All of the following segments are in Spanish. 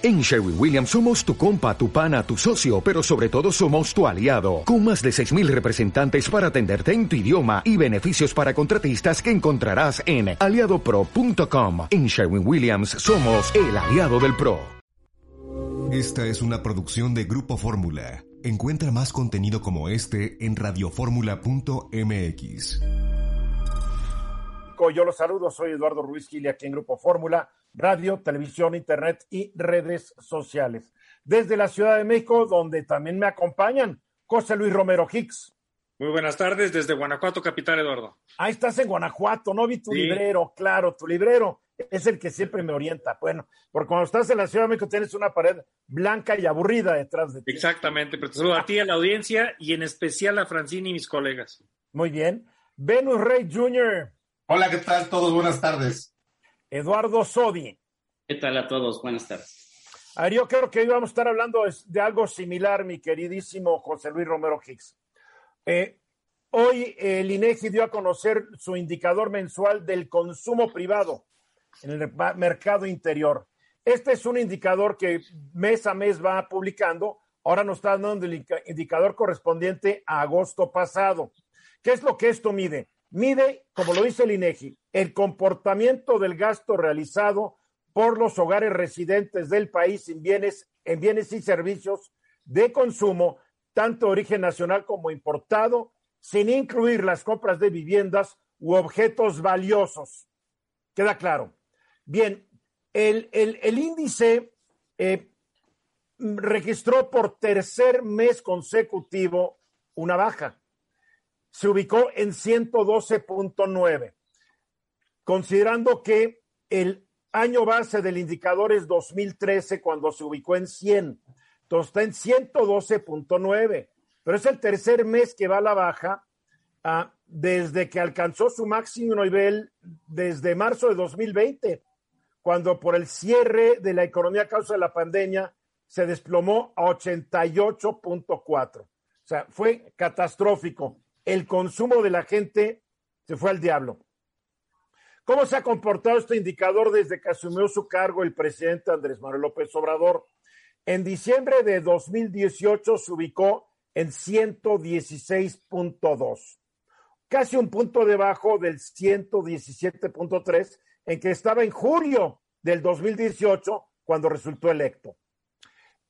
En Sherwin Williams somos tu compa, tu pana, tu socio, pero sobre todo somos tu aliado, con más de 6.000 representantes para atenderte en tu idioma y beneficios para contratistas que encontrarás en aliadopro.com. En Sherwin Williams somos el aliado del PRO. Esta es una producción de Grupo Fórmula. Encuentra más contenido como este en radioformula.mx. Yo los saludo, soy Eduardo Ruiz Gili aquí en Grupo Fórmula radio, televisión, internet y redes sociales. Desde la Ciudad de México, donde también me acompañan José Luis Romero Hicks. Muy buenas tardes desde Guanajuato, capital Eduardo. Ahí estás en Guanajuato, no vi tu librero, claro, tu librero es el que siempre me orienta. Bueno, porque cuando estás en la Ciudad de México tienes una pared blanca y aburrida detrás de ti. Exactamente, pero te saludo a ti, a la audiencia y en especial a Francine y mis colegas. Muy bien. Venus Rey Jr. Hola, ¿qué tal? Todos buenas tardes. Eduardo Sodi. ¿Qué tal a todos? Buenas tardes. A ver, yo creo que íbamos a estar hablando de algo similar, mi queridísimo José Luis Romero Hicks. Eh, hoy el INEGI dio a conocer su indicador mensual del consumo privado en el mercado interior. Este es un indicador que mes a mes va publicando. Ahora nos está dando el indicador correspondiente a agosto pasado. ¿Qué es lo que esto mide? Mide, como lo dice el INEGI, el comportamiento del gasto realizado por los hogares residentes del país en bienes, en bienes y servicios de consumo, tanto de origen nacional como importado, sin incluir las compras de viviendas u objetos valiosos. ¿Queda claro? Bien, el, el, índice eh, registró por tercer mes consecutivo una baja se ubicó en 112.9, considerando que el año base del indicador es 2013 cuando se ubicó en 100. Entonces está en 112.9, pero es el tercer mes que va a la baja ah, desde que alcanzó su máximo nivel desde marzo de 2020, cuando por el cierre de la economía a causa de la pandemia se desplomó a 88.4. O sea, fue catastrófico el consumo de la gente se fue al diablo. ¿Cómo se ha comportado este indicador desde que asumió su cargo el presidente Andrés Manuel López Obrador? En diciembre de 2018 se ubicó en 116.2, casi un punto debajo del 117.3 en que estaba en julio del 2018 cuando resultó electo.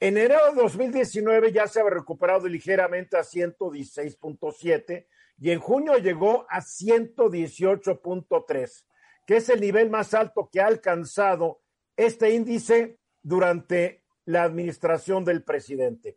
En enero de 2019 ya se había recuperado ligeramente a 116.7 y en junio llegó a 118.3, que es el nivel más alto que ha alcanzado este índice durante la administración del presidente.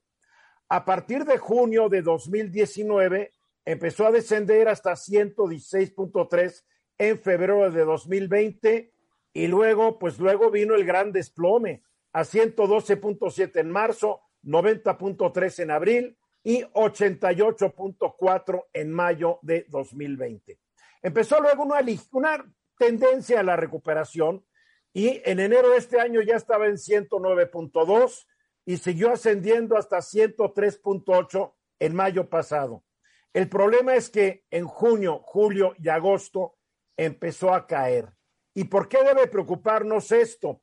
A partir de junio de 2019 empezó a descender hasta 116.3 en febrero de 2020 y luego, pues luego vino el gran desplome a 112.7 en marzo, 90.3 en abril y 88.4 en mayo de 2020. Empezó luego una, una tendencia a la recuperación y en enero de este año ya estaba en 109.2 y siguió ascendiendo hasta 103.8 en mayo pasado. El problema es que en junio, julio y agosto empezó a caer. ¿Y por qué debe preocuparnos esto?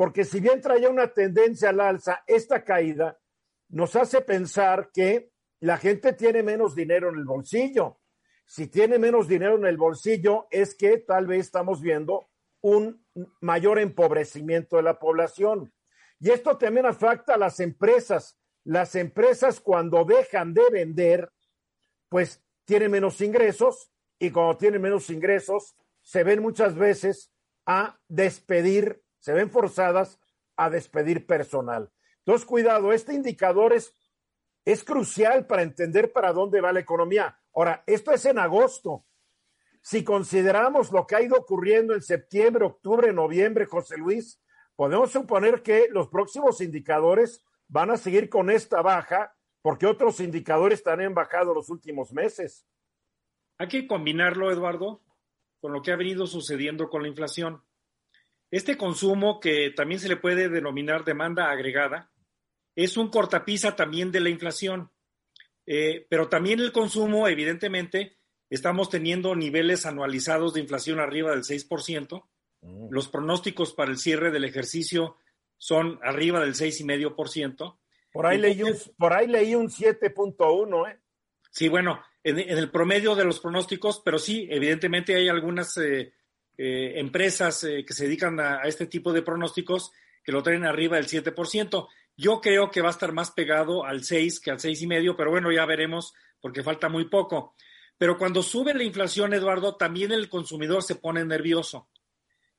Porque si bien traía una tendencia al alza, esta caída nos hace pensar que la gente tiene menos dinero en el bolsillo. Si tiene menos dinero en el bolsillo, es que tal vez estamos viendo un mayor empobrecimiento de la población. Y esto también afecta a las empresas. Las empresas cuando dejan de vender, pues tienen menos ingresos y cuando tienen menos ingresos, se ven muchas veces a despedir se ven forzadas a despedir personal. Entonces, cuidado, este indicador es, es crucial para entender para dónde va la economía. Ahora, esto es en agosto. Si consideramos lo que ha ido ocurriendo en septiembre, octubre, noviembre, José Luis, podemos suponer que los próximos indicadores van a seguir con esta baja porque otros indicadores también han bajado los últimos meses. Hay que combinarlo, Eduardo, con lo que ha venido sucediendo con la inflación. Este consumo, que también se le puede denominar demanda agregada, es un cortapisa también de la inflación. Eh, pero también el consumo, evidentemente, estamos teniendo niveles anualizados de inflación arriba del 6%. Mm. Los pronósticos para el cierre del ejercicio son arriba del 6,5%. Por ahí, leí un, por ahí leí un 7.1, ¿eh? Sí, bueno, en, el promedio de los pronósticos, pero sí, evidentemente hay algunas eh, eh, empresas eh, que se dedican a, a, este tipo de pronósticos que lo traen arriba del 7%. Yo creo que va a estar más pegado al 6 que al 6,5, pero bueno, ya veremos porque falta muy poco. Pero cuando sube la inflación, Eduardo, también el consumidor se pone nervioso.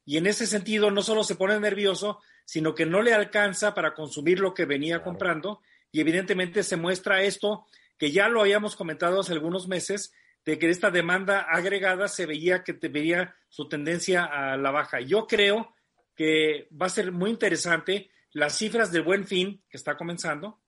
Y en ese sentido, no solo se pone nervioso, sino que no le alcanza para consumir lo que venía claro. comprando. Y evidentemente se muestra esto, que ya lo habíamos comentado hace algunos meses, de que esta demanda agregada se veía que veía su tendencia a la baja. Yo creo que va a ser muy interesante las cifras del buen fin que está comenzando,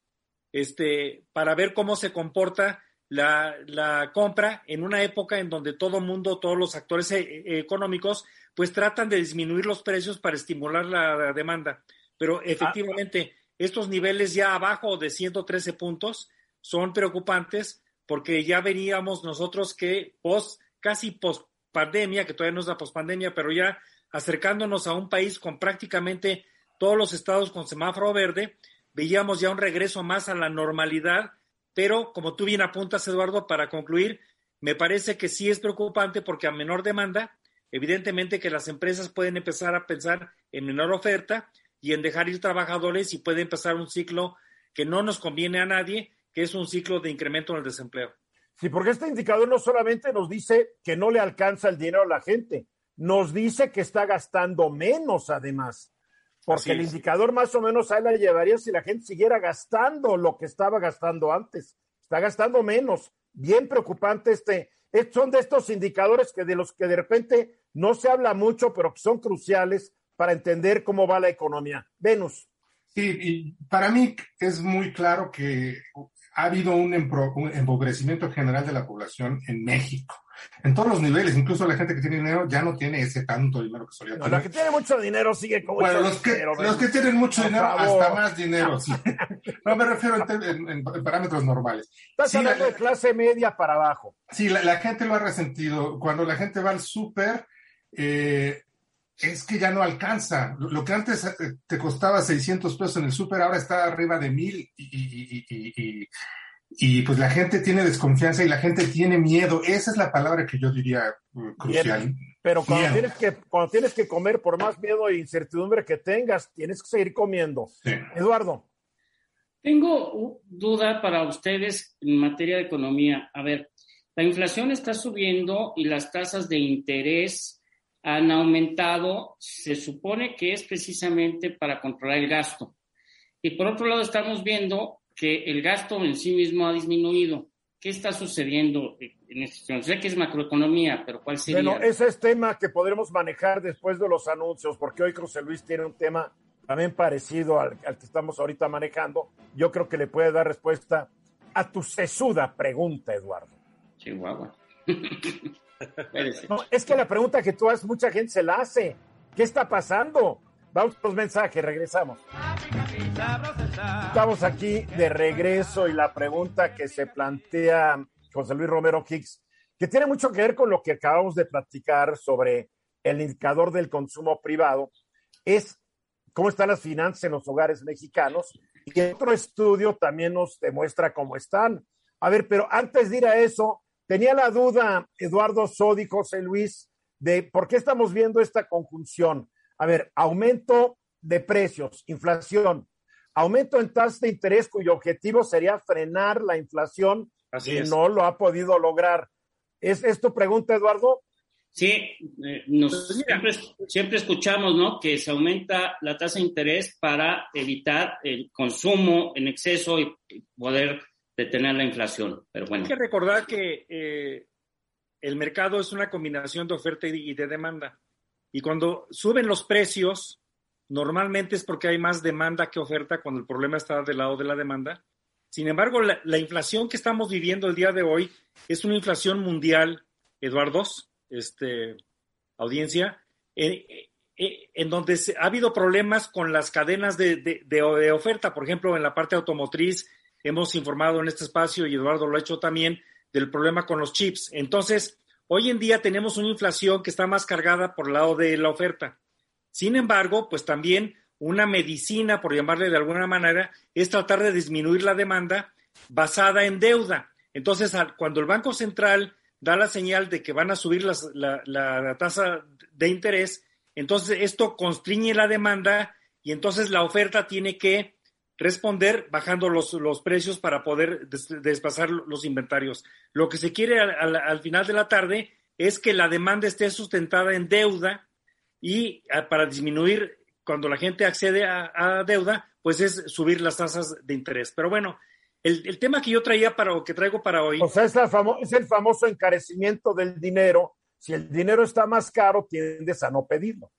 este, para ver cómo se comporta la, la compra en una época en donde todo el mundo, todos los actores e económicos, pues tratan de disminuir los precios para estimular la, la demanda. Pero efectivamente, ah. estos niveles ya abajo de 113 puntos son preocupantes porque ya veníamos nosotros que post, casi post pandemia, que todavía no es la post pandemia, pero ya acercándonos a un país con prácticamente todos los estados con semáforo verde, veíamos ya un regreso más a la normalidad, pero como tú bien apuntas, Eduardo, para concluir, me parece que sí es preocupante porque a menor demanda, evidentemente que las empresas pueden empezar a pensar en menor oferta y en dejar ir trabajadores y puede empezar un ciclo que no nos conviene a nadie, que es un ciclo de incremento en el desempleo. Sí, porque este indicador no solamente nos dice que no le alcanza el dinero a la gente, nos dice que está gastando menos además. Porque el indicador más o menos ahí la llevaría si la gente siguiera gastando lo que estaba gastando antes. Está gastando menos. Bien preocupante este. Son de estos indicadores que de los que de repente no se habla mucho, pero que son cruciales para entender cómo va la economía. Venus. Sí, y para mí es muy claro que ha habido un, empobrecimiento general de la población en México en todos los niveles, incluso la gente que tiene dinero ya no tiene ese tanto dinero que solía no, tener. La que tiene mucho dinero sigue con bueno, mucho los que, dinero. Los que tienen mucho dinero, hasta más dinero. Sí. No me refiero en, en, en parámetros normales. Estás Sí, hablando la- de clase media para abajo. Sí, la, la gente lo ha resentido. Cuando la gente va al súper, eh, es que ya no alcanza. Lo, que antes eh, te costaba 600 pesos en el súper, ahora está arriba de mil y, y- y- y- y- y, pues la gente tiene desconfianza y la gente tiene miedo. Esa es la palabra que yo diría eh, crucial. Pero cuando tienes, que, cuando tienes que comer, por más miedo e incertidumbre que tengas, tienes que seguir comiendo. Sí. Eduardo, Tengo duda para ustedes en materia de economía. A ver, la inflación está subiendo y las tasas de interés han aumentado. Se supone que es precisamente para controlar el gasto. Y por otro lado, estamos viendo que el gasto en sí mismo ha disminuido. ¿Qué está sucediendo en situación? Sé que es macroeconomía, pero ¿cuál sería? bueno, ese es tema que podremos manejar después de los anuncios, porque hoy José Luis tiene un tema también parecido al, al que estamos ahorita manejando. Yo creo que le puede dar respuesta a tu sesuda pregunta, Eduardo. Chihuahua. Es que la pregunta que tú haces, mucha gente se la hace. ¿Qué está pasando? Vamos a los mensajes, regresamos. Estamos aquí de regreso y la pregunta que se plantea José Luis Romero Hicks, que tiene mucho que ver con lo que acabamos de platicar sobre el indicador del consumo privado, es cómo están las finanzas en los hogares mexicanos. Y otro estudio también nos demuestra cómo están. A ver, pero antes de ir a eso, tenía la duda, Eduardo Sodi, José Luis, de por qué estamos viendo esta conjunción. A ver, aumento de precios, inflación, aumento en tasas de interés cuyo objetivo sería frenar la inflación Así y es. no lo ha podido lograr. ¿Es, es tu pregunta, Eduardo? Sí, eh, nos, Pues siempre, siempre escuchamos, ¿no? Que se aumenta la tasa de interés para evitar el consumo en exceso y poder detener la inflación. Pero bueno, Hay que recordar que eh, el mercado es una combinación de oferta y de demanda. Y cuando suben los precios, normalmente es porque hay más demanda que oferta cuando el problema está del lado de la demanda. Sin embargo, la, la inflación que estamos viviendo el día de hoy es una inflación mundial, Eduardo, este, audiencia, en, en- en donde ha habido problemas con las cadenas de, de- de- de oferta. Por ejemplo, en la parte automotriz, hemos informado en este espacio, y Eduardo lo ha hecho también, del problema con los chips. Entonces, hoy en día tenemos una inflación que está más cargada por el lado de la oferta. Sin embargo, pues también una medicina, por llamarle de alguna manera, es tratar de disminuir la demanda basada en deuda. Entonces, cuando el Banco Central da la señal de que van a subir la, tasa de interés, entonces esto constriñe la demanda y entonces la oferta tiene que responder bajando los, los precios para poder desplazar los inventarios. Lo que se quiere al, final de la tarde es que la demanda esté sustentada en deuda y ah, para disminuir cuando la gente accede a, deuda, pues es subir las tasas de interés. Pero bueno, el, tema que yo traía para o que traigo para hoy. O sea, es, es el famoso encarecimiento del dinero. Si el dinero está más caro, tiendes a no pedirlo.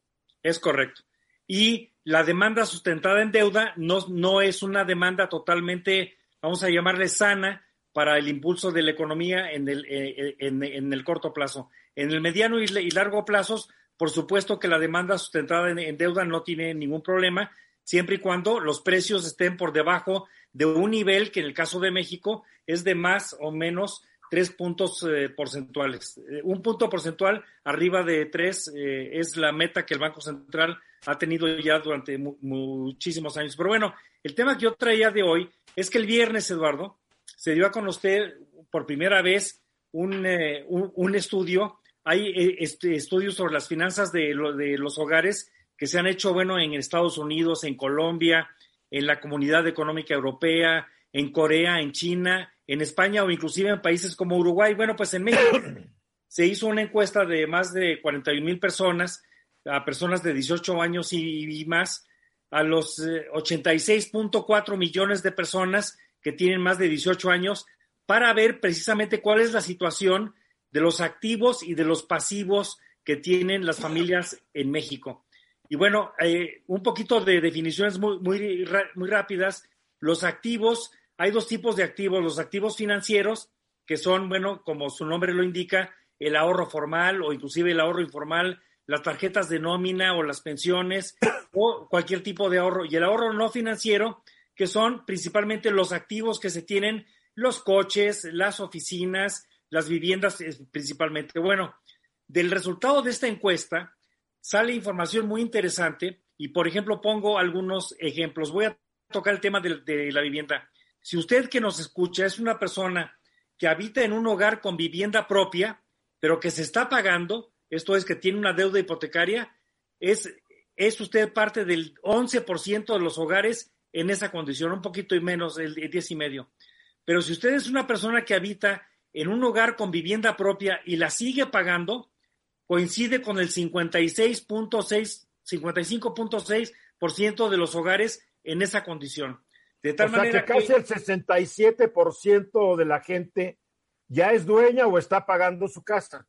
Es correcto. Y la demanda sustentada en deuda no, no es una demanda totalmente, vamos a llamarle sana, para el impulso de la economía en el, eh, en, el corto plazo. En el mediano y, largo plazos, por supuesto que la demanda sustentada en, deuda no tiene ningún problema, siempre y cuando los precios estén por debajo de un nivel que en el caso de México es de más o menos tres puntos eh, porcentuales. Eh, un punto porcentual arriba de tres es la meta que el Banco Central ha tenido ya durante muchísimos años. Pero bueno, el tema que yo traía de hoy es que el viernes, Eduardo, se dio a conocer por primera vez un, eh, estudio. Hay eh, este, estudios sobre las finanzas de, de los hogares que se han hecho, bueno, en Estados Unidos, en Colombia, en la Comunidad Económica Europea, en Corea, en China, en España o inclusive en países como Uruguay. Bueno, pues en México se hizo una encuesta de más de 41 mil personas, a personas de 18 años y, más, a los 86.4 eh, millones de personas que tienen más de 18 años para ver precisamente cuál es la situación de los activos y de los pasivos que tienen las familias en México. Y bueno, eh, un poquito de definiciones muy, muy, muy rápidas. Los activos, hay dos tipos de activos, los activos financieros, que son, bueno, como su nombre lo indica, el ahorro formal o inclusive el ahorro informal, las tarjetas de nómina o las pensiones o cualquier tipo de ahorro. Y el ahorro no financiero, que son principalmente los activos que se tienen, los coches, las oficinas, las viviendas principalmente. Bueno, del resultado de esta encuesta sale información muy interesante y, por ejemplo, pongo algunos ejemplos. Voy a tocar el tema de, de la vivienda. Si usted que nos escucha es una persona que habita en un hogar con vivienda propia, pero que se está pagando, esto es que tiene una deuda hipotecaria, es, es usted parte del 11% de los hogares en esa condición, un poquito y menos, el, 10 y medio. Pero si usted es una persona que habita en un hogar con vivienda propia y la sigue pagando, coincide con el 56.6, 55.6% de los hogares en esa condición. De tal manera que casi el 67% de la gente ya es dueña o está pagando su casa.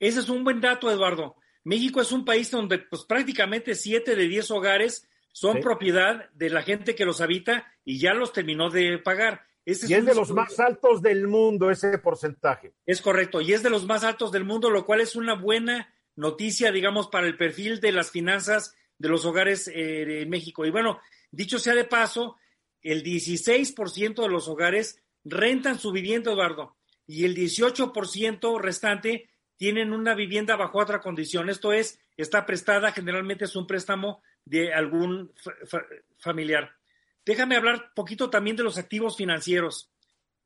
Ese es un buen dato, Eduardo. México es un país donde pues prácticamente 7 de 10 hogares son propiedad de la gente que los habita y ya los terminó de pagar. y es de los más altos del mundo ese porcentaje. Es correcto, y es de los más altos del mundo, lo cual es una buena noticia, digamos, para el perfil de las finanzas de los hogares eh, en México. Y bueno, dicho sea de paso, el 16% de los hogares rentan su vivienda, Eduardo, y el 18% restante tienen una vivienda bajo otra condición. Esto es, está prestada, generalmente es un préstamo de algún familiar. Déjame hablar poquito también de los activos financieros.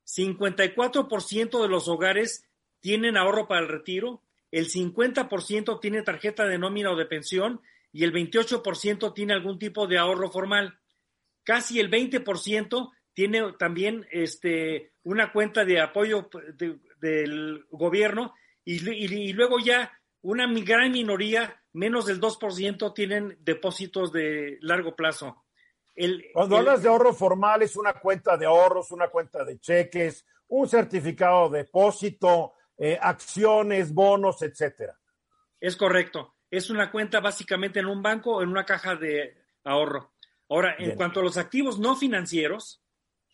54% de los hogares tienen ahorro para el retiro, el 50% tiene tarjeta de nómina o de pensión y el 28% tiene algún tipo de ahorro formal. Casi el 20% tiene también este, una cuenta de apoyo del gobierno y, y, luego ya una gran minoría menos del 2% tienen depósitos de largo plazo. Cuando hablas de ahorro formal, es una cuenta de ahorros, una cuenta de cheques, un certificado de depósito, eh, acciones, bonos, etcétera. Es correcto. Es una cuenta básicamente en un banco o en una caja de ahorro. Ahora, en cuanto a los activos no financieros,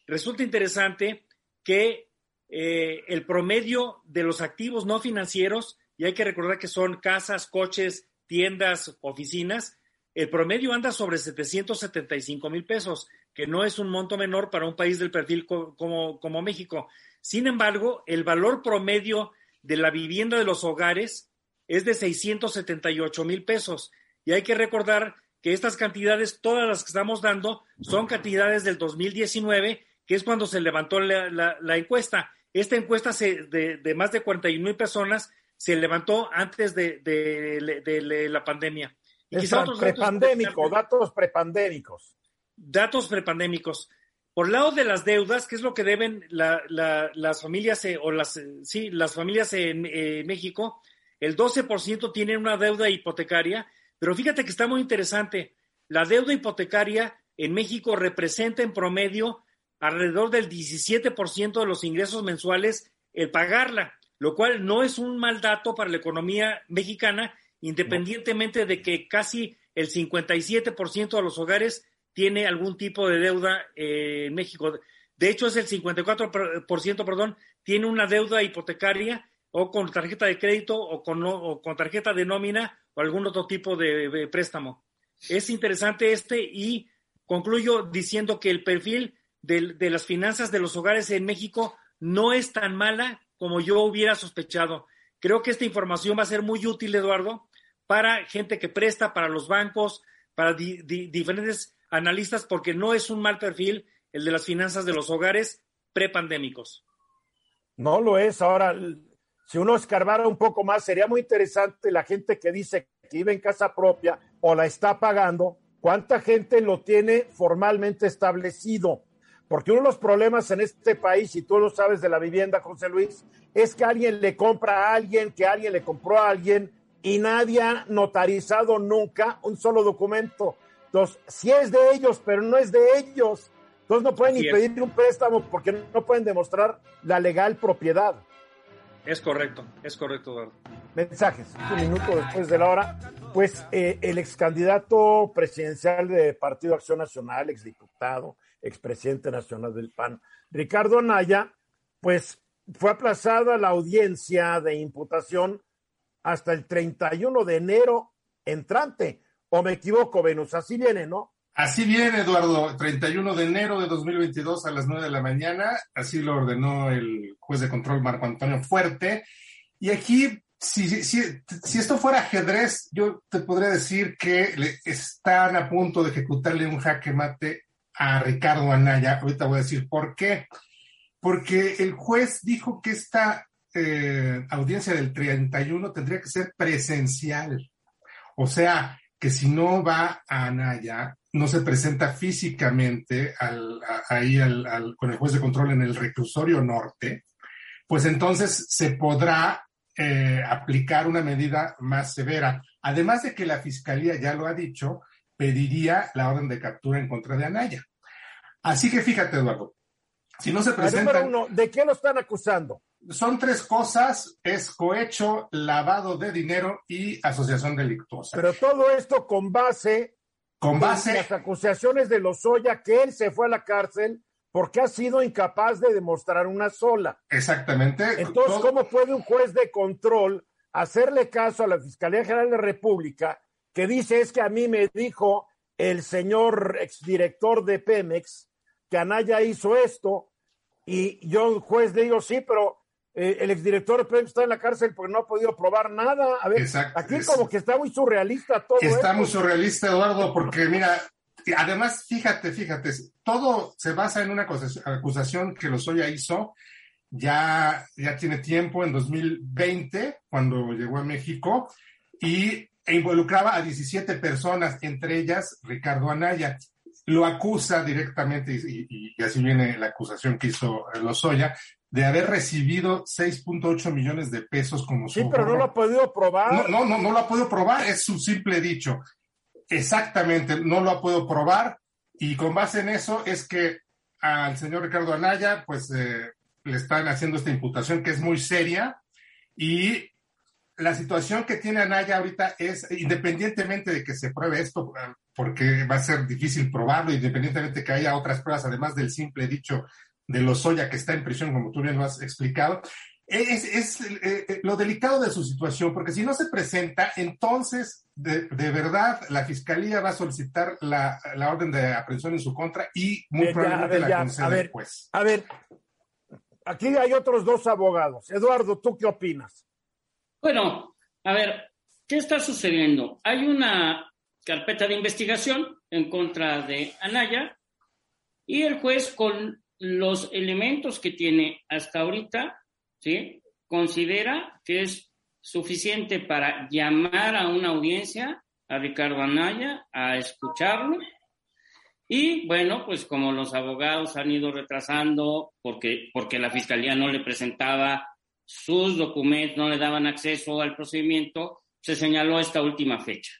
resulta interesante que eh, el promedio de los activos no financieros, y hay que recordar que son casas, coches, tiendas, oficinas, el promedio anda sobre 775 mil pesos, que no es un monto menor para un país del perfil como, como México. Sin embargo, el valor promedio de la vivienda de los hogares es de 678 mil pesos. Y hay que recordar que estas cantidades, todas las que estamos dando, son cantidades del 2019, que es cuando se levantó la, encuesta. Esta encuesta se, de, más de 41 mil personas se levantó antes de, la pandemia. Y prepandémico, datos prepandémicos. Datos prepandémicos. Por lado de las deudas, ¿qué es lo que deben las familias eh, o las, sí, las familias en eh, México? El 12% tienen una deuda hipotecaria, pero fíjate que está muy interesante. La deuda hipotecaria en México representa en promedio alrededor del 17% de los ingresos mensuales el pagarla, lo cual no es un mal dato para la economía mexicana, independientemente de que casi el 57% de los hogares tiene algún tipo de deuda eh, en México. De hecho, es el 54%, perdón, tiene una deuda hipotecaria o con tarjeta de crédito o con, con tarjeta de nómina o algún otro tipo de, préstamo. Es interesante este y concluyo diciendo que el perfil de, las finanzas de los hogares en México no es tan mala como yo hubiera sospechado. Creo que esta información va a ser muy útil, Eduardo, para gente que presta, para los bancos, para diferentes analistas porque no es un mal perfil el de las finanzas de los hogares prepandémicos. No lo es. Ahora, si uno escarbara un poco más, sería muy interesante la gente que dice que vive en casa propia o la está pagando, cuánta gente lo tiene formalmente establecido. Porque uno de los problemas en este país, y tú lo sabes de la vivienda, José Luis, es que alguien le compra a alguien, que alguien le compró a alguien, y nadie ha notarizado nunca un solo documento. Entonces, si es de ellos, pero no es de ellos. Entonces no pueden ni pedir un préstamo porque no pueden demostrar la legal propiedad. Es correcto, es correcto, Eduardo. Mensajes, un minuto después de la hora. Pues eh, el ex candidato presidencial de Partido Acción Nacional, exdiputado, expresidente nacional del PAN, Ricardo Anaya, pues fue aplazada la audiencia de imputación hasta el 31 de enero entrante. ¿O me equivoco, Venus? Así viene, ¿no? Así viene, Eduardo, 31 de enero de 2022 a las 9 de la mañana. Así lo ordenó el juez de control Marco Antonio Fuerte. Y aquí, si, si, si esto fuera ajedrez, yo te podría decir que le están a punto de ejecutarle un jaque mate a Ricardo Anaya. Ahorita voy a decir por qué. Porque el juez dijo que esta eh, audiencia del 31 tendría que ser presencial. O sea, que si no va a Anaya, no se presenta físicamente al, ahí al, con el juez de control en el reclusorio norte, pues entonces se podrá eh, aplicar una medida más severa. Además de que la fiscalía ya lo ha dicho, pediría la orden de captura en contra de Anaya. Así que fíjate, Eduardo, si no se presenta... ¿De qué lo están acusando? son tres cosas, es cohecho, lavado de dinero y asociación delictuosa. Pero todo esto con base, con base en las acusaciones de Lozoya que él se fue a la cárcel porque ha sido incapaz de demostrar una sola. Exactamente. Entonces, ¿cómo puede un juez de control hacerle caso a la Fiscalía General de la República que dice es que a mí me dijo el señor exdirector de Pemex que Anaya hizo esto y yo, juez, le digo, sí, pero eh, el exdirector de está en la cárcel porque no ha podido probar nada. A ver, aquí como que está muy surrealista todo. Está muy surrealista, Eduardo, porque mira, además, fíjate, fíjate, todo se basa en una acusación que Lozoya hizo ya, ya tiene tiempo, en 2020, cuando llegó a México, y e involucraba a 17 personas, entre ellas Ricardo Anaya. Lo acusa directamente, y, y así viene la acusación que hizo Lozoya, de haber recibido 6.8 millones de pesos como Sí, pero no lo ha podido probar. No, no, no, no lo ha podido probar, es su simple dicho. Exactamente, no lo ha podido probar y con base en eso es que al señor Ricardo Anaya, pues eh, le están haciendo esta imputación que es muy seria y la situación que tiene Anaya ahorita es, independientemente de que se pruebe esto, porque va a ser difícil probarlo, independientemente de que haya otras pruebas, además del simple dicho de Lozoya, que está en prisión, como tú bien lo has explicado, es, eh, eh, lo delicado de su situación, porque si no se presenta, entonces de, verdad la fiscalía va a solicitar la, orden de aprehensión en su contra y muy probablemente la conceda después. A ver, aquí hay otros dos abogados. Eduardo, ¿tú qué opinas? Bueno, a ver, ¿qué está sucediendo? Hay una carpeta de investigación en contra de Anaya y el juez con los elementos que tiene hasta ahorita, ¿sí? considera que es suficiente para llamar a una audiencia a Ricardo Anaya a escucharlo. Y bueno, pues como los abogados han ido retrasando porque, porque la fiscalía no le presentaba sus documentos, no le daban acceso al procedimiento, se señaló esta última fecha.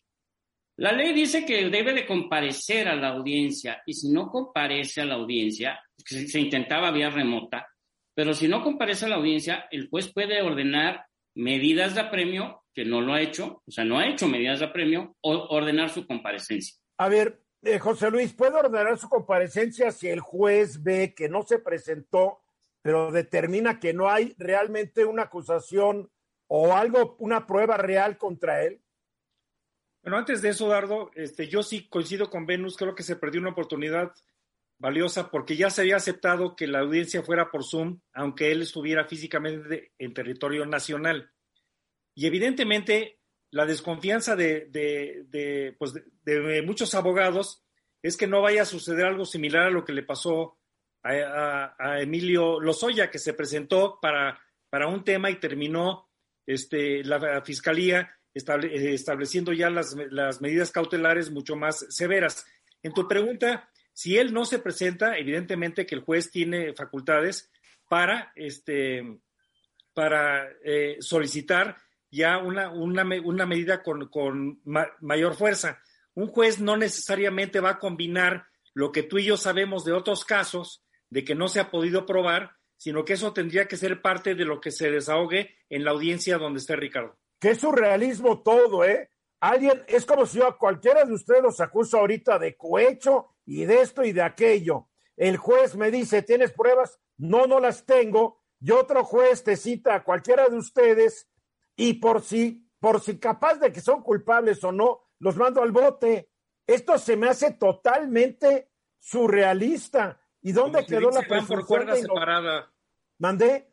La ley dice que debe de comparecer a la audiencia y si no comparece a la audiencia, se intentaba vía remota, pero si no comparece a la audiencia, el juez puede ordenar medidas de apremio, que no lo ha hecho, o sea, no ha hecho medidas de apremio, o ordenar su comparecencia. A ver, eh, José Luis, ¿puede ordenar su comparecencia si el juez ve que no se presentó, pero determina que no hay realmente una acusación o algo, una prueba real contra él? Bueno, antes de eso, Dardo, este, yo sí coincido con Venus, creo que se perdió una oportunidad valiosa porque ya se había aceptado que la audiencia fuera por Zoom, aunque él estuviera físicamente en territorio nacional. Y evidentemente la desconfianza de, de, pues de, muchos abogados es que no vaya a suceder algo similar a lo que le pasó a, Emilio Lozoya, que se presentó para, para un tema y terminó este, la fiscalía eh, estableciendo ya las, medidas cautelares mucho más severas. En tu pregunta, si él no se presenta, evidentemente que el juez tiene facultades para, este, para eh, solicitar ya una, una, una medida con, con mayor fuerza. Un juez no necesariamente va a combinar lo que tú y yo sabemos de otros casos, de que no se ha podido probar, sino que eso tendría que ser parte de lo que se desahogue en la audiencia donde esté Ricardo. Qué surrealismo todo, ¿eh? Alguien, es como si yo a cualquiera de ustedes los acuso ahorita de cohecho y de esto y de aquello. El juez me dice, ¿tienes pruebas? No, no las tengo. Y otro juez te cita a cualquiera de ustedes y por si, por si capaz de que son culpables o no, los mando al bote. Esto se me hace totalmente surrealista. ¿Y dónde quedó la presunción por cuerda separada? ¿Mandé?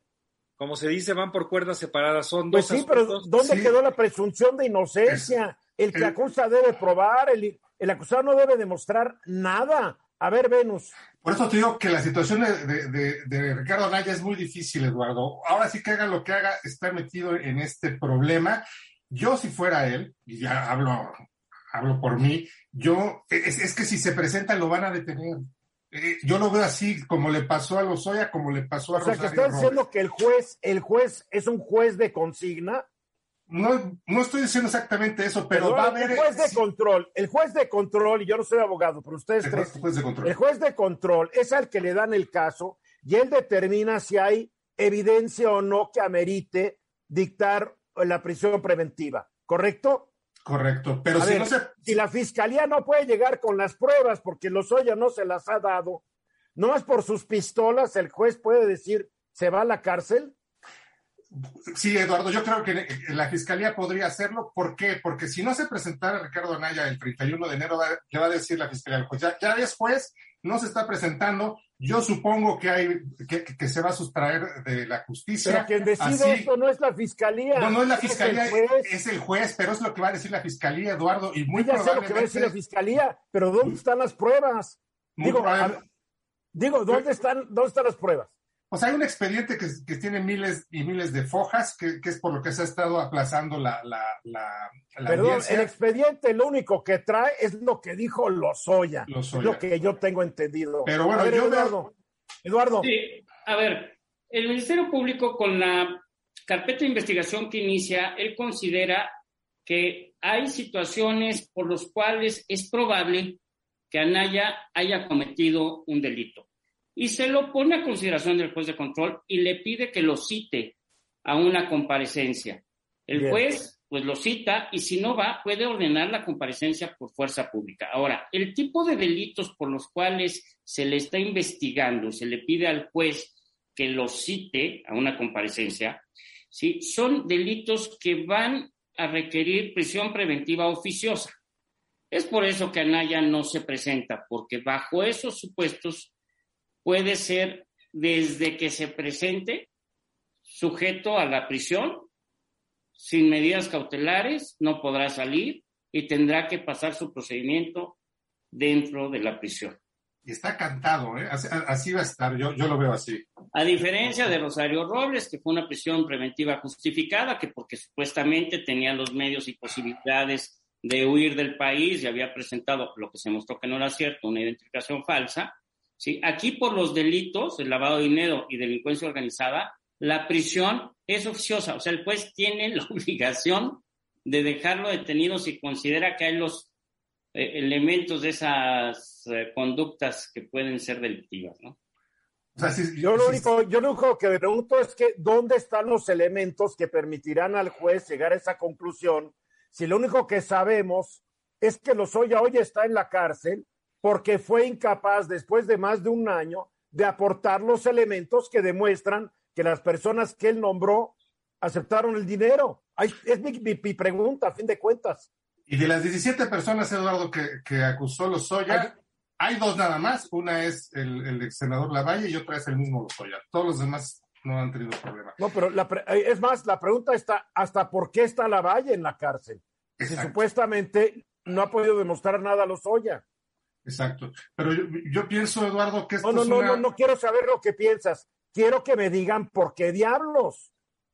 como se dice, van por cuerdas separadas. Son pues sí, pero ¿dónde quedó la presunción de inocencia? el que acusa debe probar, el, el, acusado no debe demostrar nada. A ver, Venus. Por eso te digo que la situación de, de, Ricardo Anaya es muy difícil, Eduardo. Ahora sí que haga lo que haga, está metido en este problema. Yo, si fuera él, y ya hablo, hablo por mí, yo, es, es que si se presenta lo van a detener. Eh, yo lo veo así, como le pasó a Lozoya, como le pasó a O sea, que estás diciendo que el juez, el juez es un juez de consigna. No, no estoy diciendo exactamente eso, pero, va a haber. El juez de control, el juez de control, y yo no soy abogado, pero ustedes el juez, de control. El juez de control es al que le dan el caso y él determina si hay evidencia o no que amerite dictar la prisión preventiva, ¿correcto? Correcto, pero si no se... Si la fiscalía no puede llegar con las pruebas porque Lozoya no se las ha dado, no es por sus pistolas, el juez puede decir, ¿se va a la cárcel? Sí, Eduardo, yo creo que la fiscalía podría hacerlo. ¿Por qué? Porque si no se presentara Ricardo Anaya el 31 de enero, le va a decir la fiscalía al juez, ya, ya después no se está presentando, yo supongo que hay que, se va a sustraer de la justicia. Pero quien decide esto no es la fiscalía. No, no es la fiscalía, es el, juez, pero es lo que va a decir la fiscalía, Eduardo, y muy ya sé lo que va a decir la fiscalía, pero ¿dónde están las pruebas? Digo, digo, ¿dónde están, ¿dónde están las pruebas? Pues hay un expediente que, tiene miles y miles de fojas, que, es por lo que se ha estado aplazando la, la, la, Perdón, el expediente lo único que trae es lo que dijo Lozoya. Lozoya. Es lo que yo tengo entendido. Pero bueno, yo Eduardo. Eduardo. Sí, a ver, el Ministerio Público con la carpeta de investigación que inicia, él considera que hay situaciones por las cuales es probable que Anaya haya cometido un delito y se lo pone a consideración del juez de control y le pide que lo cite a una comparecencia. El juez pues lo cita y si no va puede ordenar la comparecencia por fuerza pública. Ahora, el tipo de delitos por los cuales se le está investigando, se le pide al juez que lo cite a una comparecencia, ¿sí? son delitos que van a requerir prisión preventiva oficiosa. Es por eso que Anaya no se presenta, porque bajo esos supuestos puede ser desde que se presente sujeto a la prisión, sin medidas cautelares, no podrá salir, y tendrá que pasar su procedimiento dentro de la prisión. Está cantado, ¿eh? Así, va a estar, yo, yo lo veo así. A diferencia de Rosario Robles, que fue una prisión preventiva justificada, que porque supuestamente tenía los medios y posibilidades de huir del país y había presentado lo que se mostró que no era cierto, una identificación falsa. ¿Sí? Aquí por los delitos, el lavado de dinero y delincuencia organizada, la prisión es oficiosa, o sea, el juez tiene la obligación de dejarlo detenido si considera que hay los eh, elementos de esas eh, conductas que pueden ser delictivas, ¿no? yo, lo único, yo lo único que me pregunto es que dónde están los elementos que permitirán al juez llegar a esa conclusión si lo único que sabemos es que Lozoya hoy está en la cárcel porque fue incapaz después de más de un año de aportar los elementos que demuestran que las personas que él nombró aceptaron el dinero. Es mi, pregunta, a fin de cuentas. Y de las 17 personas, Eduardo, que, que acusó Lozoya, hay, dos nada más. Una es el, el ex senador Lavalle y otra es el mismo Lozoya. Todos los demás no han tenido problema. No, pero eh, es más, la pregunta está, ¿hasta por qué está Lavalle en la cárcel? Si supuestamente no ha podido demostrar nada a Lozoya. Exacto. Pero yo, pienso, Eduardo, que esto no, no, es no, no, no quiero saber lo que piensas. Quiero que me digan por qué diablos.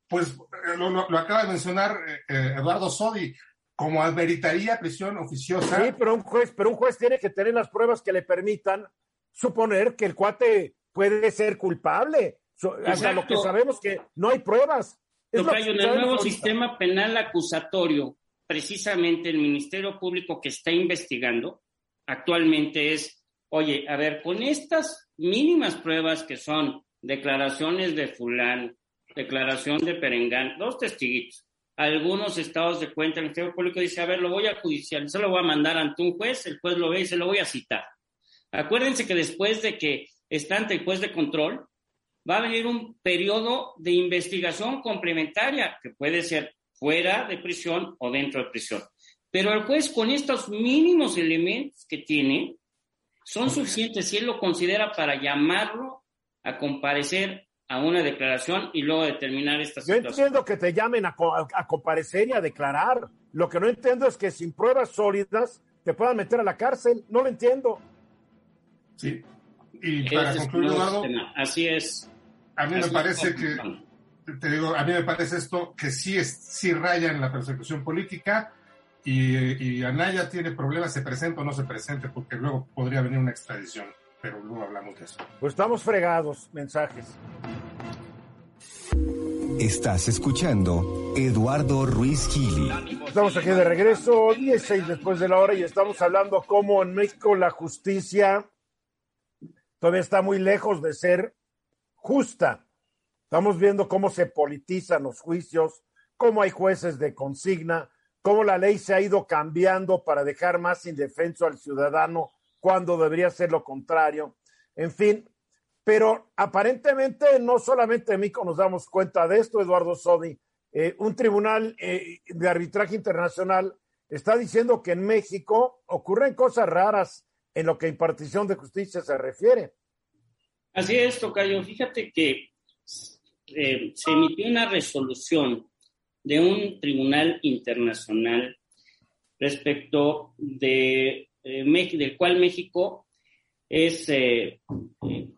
Pues eh, lo, acaba de mencionar eh, eh, Eduardo Sodi, como adveritaría prisión oficiosa. Sí, pero un juez, pero un juez tiene que tener las pruebas que le permitan suponer que el cuate puede ser culpable. hasta lo que sabemos que no hay pruebas. Lo que hay en el nuevo sistema penal acusatorio, precisamente el Ministerio Público que está investigando actualmente es, oye, a ver, con estas mínimas pruebas que son declaraciones de fulano, declaración de Perengán, dos testiguitos. Algunos estados de cuenta, el Ministerio Público dice, a ver, lo voy a judicializar, lo voy a mandar ante un juez, el juez lo ve y se lo voy a citar. Acuérdense que después de que está ante el juez de control, va a venir un periodo de investigación complementaria, que puede ser fuera de prisión o dentro de prisión. Pero el juez con estos mínimos elementos que tiene son suficientes si él lo considera para llamarlo a comparecer a una declaración y luego determinar esta situación. Yo entiendo que te llamen a, comparecer y a declarar. Lo que no entiendo es que sin pruebas sólidas te puedan meter a la cárcel. No lo entiendo. Sí. Y para concluir, así es. A mí me parece que, te digo, a mí me parece esto que sí, es, sí raya en la persecución política y, y Anaya tiene problemas, se presenta o no se presente, porque luego podría venir una extradición pero luego hablamos de eso. Pues estamos fregados, mensajes. Estás escuchando Eduardo Ruiz Gili. Estamos aquí de regreso, 16 después de la hora, y estamos hablando cómo en México la justicia todavía está muy lejos de ser justa. Estamos viendo cómo se politizan los juicios, cómo hay jueces de consigna, cómo la ley se ha ido cambiando para dejar más indefenso al ciudadano cuando debería ser lo contrario. En fin, pero aparentemente no solamente en México nos damos cuenta de esto, Eduardo Sodi. Eh, un tribunal eh, de arbitraje internacional está diciendo que en México ocurren cosas raras en lo que impartición de justicia se refiere. Así es, Tocayo. Fíjate que eh, se emitió una resolución de un tribunal internacional respecto de eh, del cual México es, eh, eh,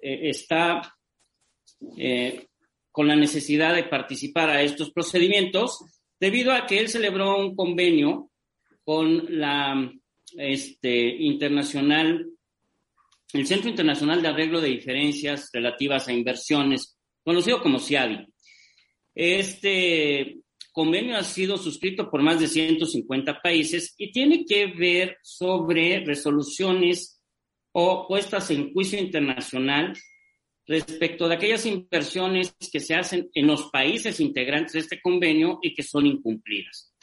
está con la necesidad de participar a estos procedimientos debido a que él celebró un convenio con la este, internacional, el Centro Internacional de Arreglo de Diferencias Relativas a Inversiones, conocido como CIADI. Este convenio ha sido suscrito por más de 150 países y tiene que ver sobre resoluciones o puestas en juicio internacional respecto de aquellas inversiones que se hacen en los países integrantes de este convenio y que son incumplidas.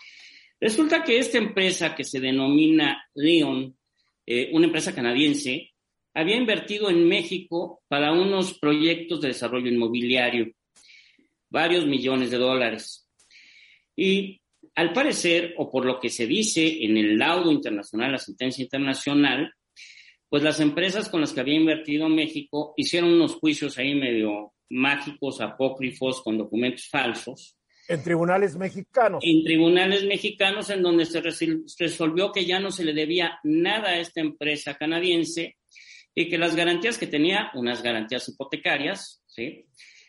Resulta que esta empresa que se denomina Leon, eh, una empresa canadiense, había invertido en México para unos proyectos de desarrollo inmobiliario, varios millones de dólares. Y al parecer, o por lo que se dice en el laudo internacional, la sentencia internacional, pues las empresas con las que había invertido México hicieron unos juicios ahí medio mágicos, apócrifos, con documentos falsos, En tribunales mexicanos. En tribunales mexicanos en donde se resolvió que ya no se le debía nada a esta empresa canadiense y que las garantías que tenía, unas garantías hipotecarias, ¿sí?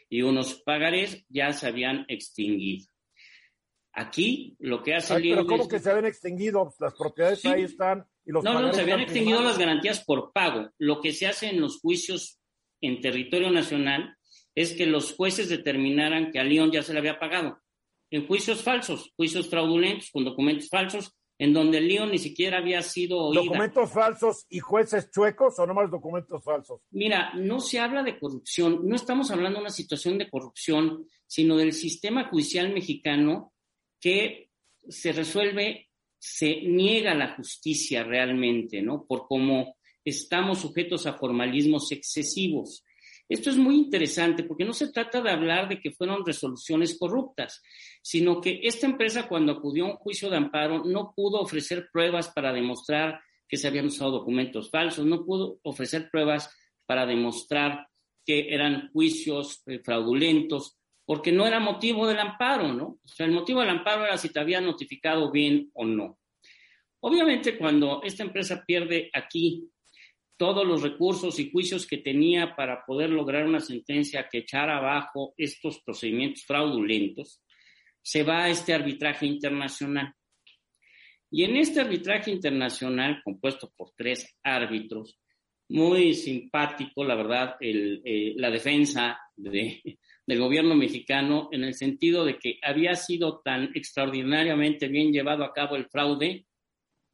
Y unos pagarés ya se habían extinguido. Aquí lo que hace Ay, pero ¿cómo que se habían extinguido? Las propiedades ahí están y los No, no, se habían extinguido las garantías por pago. Lo que se hace en los juicios en territorio nacional es que los jueces determinaran que a León ya se le había pagado. En juicios falsos, juicios fraudulentos, con documentos falsos, en donde León ni siquiera había sido oída. ¿Documentos falsos y jueces chuecos o nomás documentos falsos? Mira, no se habla de corrupción, no estamos hablando de una situación de corrupción, sino del sistema judicial mexicano que se resuelve, se niega la justicia realmente, ¿no? Por cómo estamos sujetos a formalismos excesivos. Esto es muy interesante porque no se trata de hablar de que fueron resoluciones corruptas, sino que esta empresa cuando acudió a un juicio de amparo no pudo ofrecer pruebas para demostrar que se habían usado documentos falsos, no pudo ofrecer pruebas para demostrar que eran juicios eh, fraudulentos, porque no era motivo del amparo, ¿no? O sea, el motivo del amparo era si te habían notificado bien o no. Obviamente, cuando esta empresa pierde aquí todos los recursos y juicios que tenía para poder lograr una sentencia que echara abajo estos procedimientos fraudulentos, se va a este arbitraje internacional. Y en este arbitraje internacional, compuesto por tres árbitros, muy simpático, la verdad, eh, la defensa de, del gobierno mexicano en el sentido de que había sido tan extraordinariamente bien llevado a cabo el fraude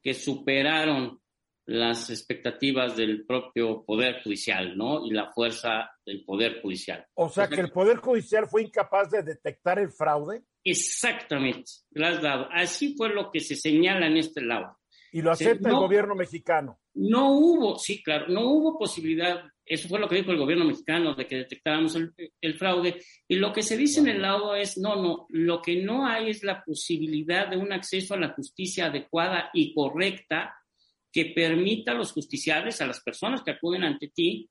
que superaron las expectativas del propio Poder Judicial, ¿no? Y la fuerza del Poder Judicial. O sea, que el Poder Judicial fue incapaz de detectar el fraude. Exactamente, lo has dado. Así fue lo que se señala en este lado. Y lo acepta no, el gobierno mexicano. No hubo, sí, claro, no hubo posibilidad, eso fue lo que dijo el gobierno mexicano, de que detectáramos el, el fraude. Y lo que se dice en el laudo es, no, no, lo que no hay es la posibilidad de un acceso a la justicia adecuada y correcta que permita a los justiciables, a las personas que acuden ante ti,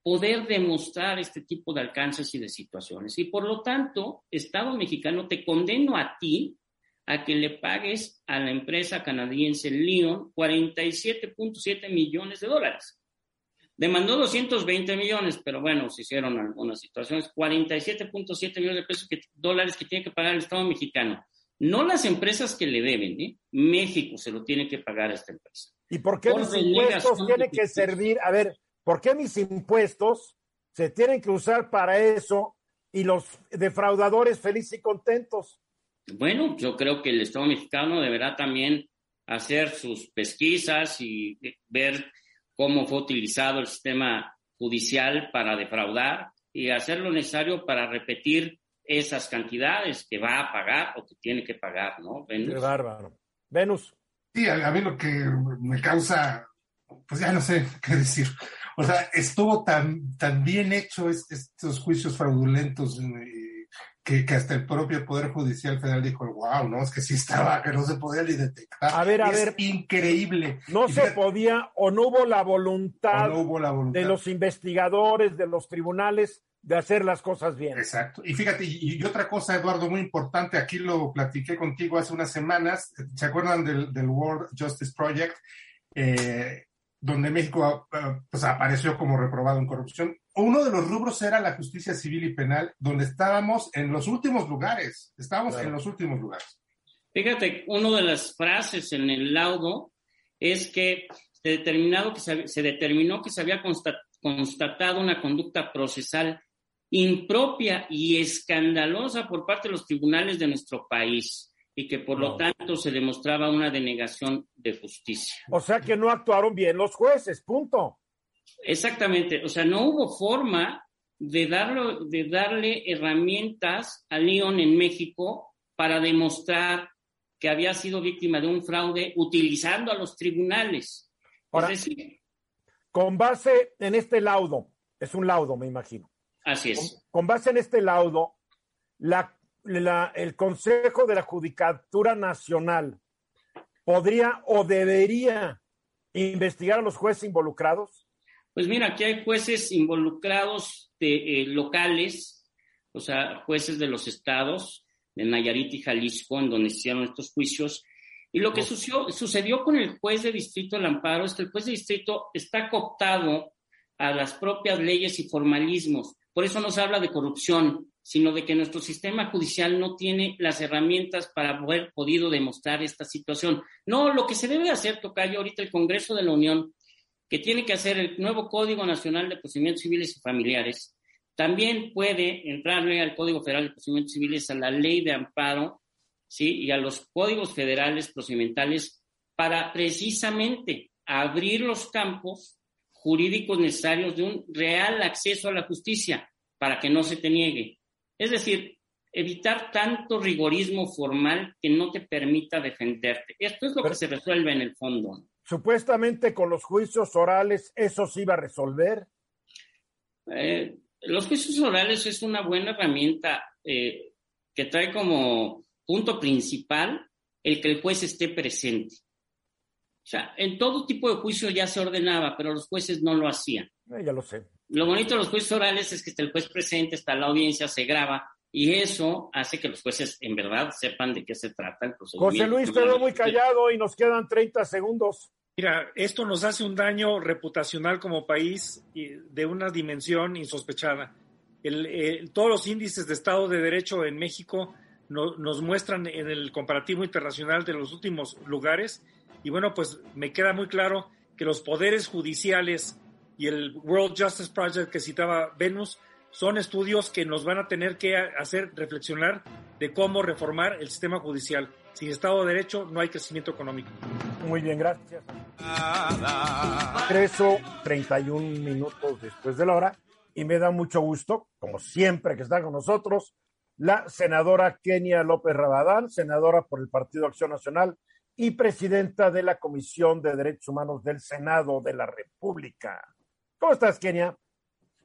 poder demostrar este tipo de alcances y de situaciones. Y por lo tanto, Estado mexicano, te condeno a ti a que le pagues a la empresa canadiense Leon 47.7 millones de dólares. Demandó 220 millones, pero bueno, se hicieron algunas situaciones. 47.7 millones de pesos dólares que tiene que pagar el Estado mexicano. No las empresas que le deben, ¿eh? México se lo tiene que pagar a esta empresa. ¿Y por qué mis impuestos tienen que servir? A ver, ¿por qué mis impuestos se tienen que usar para eso y los defraudadores felices y contentos? Bueno, yo creo que el Estado mexicano deberá también hacer sus pesquisas y ver cómo fue utilizado el sistema judicial para defraudar y hacer lo necesario para repetir esas cantidades que va a pagar o que tiene que pagar, ¿no? Venus. Qué bárbaro. Venus. Sí, a, mí lo que me causa, pues ya no sé qué decir. O sea, estuvo tan, tan bien hecho es, estos juicios fraudulentos eh, que, que, hasta el propio Poder Judicial Federal dijo, wow, no, es que sí estaba, que no se podía ni detectar. A ver, a es ver. Increíble. No Y se podía o no hubo la voluntad, o no hubo la voluntad. de los investigadores, de los tribunales, de hacer las cosas bien. Exacto. Y fíjate, y, y, otra cosa, Eduardo, muy importante, aquí lo platiqué contigo hace unas semanas, ¿se acuerdan del, del World Justice Project? Eh, donde México uh, pues, apareció como reprobado en corrupción. Uno de los rubros era la justicia civil y penal, donde estábamos en los últimos lugares, estábamos claro. en los últimos lugares. Fíjate, una de las frases en el laudo es que se, determinado que se, se determinó que se había constat, constatado una conducta procesal impropia y escandalosa por parte de los tribunales de nuestro país y que por no. lo tanto se demostraba una denegación de justicia. O sea que no actuaron bien los jueces, punto. Exactamente, o sea, no hubo forma de, darlo, de darle herramientas a León en México para demostrar que había sido víctima de un fraude utilizando a los tribunales. Ahora, es decir, con base en este laudo, es un laudo, me imagino. Así es. Con, con base en este laudo, la, la, el Consejo de la Judicatura Nacional podría o debería investigar a los jueces involucrados? Pues mira, aquí hay jueces involucrados de, eh, locales, o sea, jueces de los estados, de Nayarit y Jalisco, en donde se hicieron estos juicios. Y lo que sucedió, sucedió con el juez de distrito del amparo es que el juez de distrito está cooptado a las propias leyes y formalismos. Por eso no se habla de corrupción, sino de que nuestro sistema judicial no tiene las herramientas para haber podido demostrar esta situación. No, lo que se debe hacer, Tocayo, ahorita el Congreso de la Unión, que tiene que hacer el nuevo Código Nacional de Procedimientos Civiles y Familiares, también puede entrarle al Código Federal de Procedimientos Civiles, a la ley de amparo, ¿sí? Y a los códigos federales procedimentales para precisamente abrir los campos jurídicos necesarios de un real acceso a la justicia para que no se te niegue. Es decir, evitar tanto rigorismo formal que no te permita defenderte. Esto es lo que se resuelve en el fondo. Supuestamente con los juicios orales eso se iba a resolver. Eh, los juicios orales es una buena herramienta eh, que trae como punto principal el que el juez esté presente. O sea, en todo tipo de juicio ya se ordenaba, pero los jueces no lo hacían. Eh, ya lo sé. Lo bonito de los juicios orales es que está el juez presente, está la audiencia, se graba, y eso hace que los jueces en verdad sepan de qué se trata el procedimiento. José Luis quedó muy callado y nos quedan 30 segundos. Mira, esto nos hace un daño reputacional como país de una dimensión insospechada. todos los índices de Estado de Derecho en México nos muestran en el comparativo internacional de los últimos lugares. Y bueno, pues me queda muy claro que los poderes judiciales y el World Justice Project que citaba Venus son estudios que nos van a tener que hacer reflexionar de cómo reformar el sistema judicial. Sin Estado de Derecho no hay crecimiento económico. Muy bien, gracias. Treso, 31 minutos después de la hora, y me da mucho gusto, como siempre que está con nosotros, la senadora Kenia López Rabadán, senadora por el Partido Acción Nacional y presidenta de la Comisión de Derechos Humanos del Senado de la República. ¿Cómo estás, Kenia?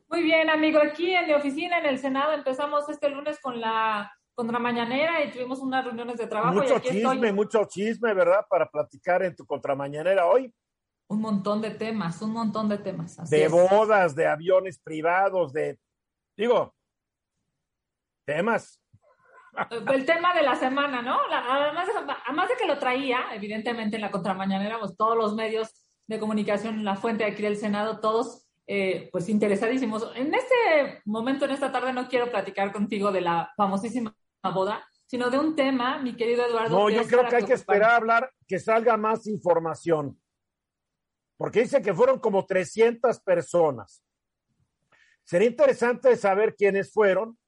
Muy bien, amigo. Aquí en mi oficina, en el Senado, empezamos este lunes con la contramañanera y tuvimos unas reuniones de trabajo. Mucho chisme, mucho chisme, ¿verdad? Para platicar en tu contramañanera hoy. Un montón de temas, un montón de temas. de bodas, de aviones privados, de, digo, temas. El tema de la semana, ¿no? además, de, además de que lo traía, evidentemente en la contramañanera, pues todos los medios de comunicación, la fuente aquí del Senado, todos eh, pues interesadísimos. En este momento, en esta tarde, no quiero platicar contigo de la famosísima boda, sino de un tema, mi querido Eduardo. No, yo creo que hay que esperar a hablar, que salga más información. Porque dice que fueron como 300 personas. Sería interesante saber quiénes fueron.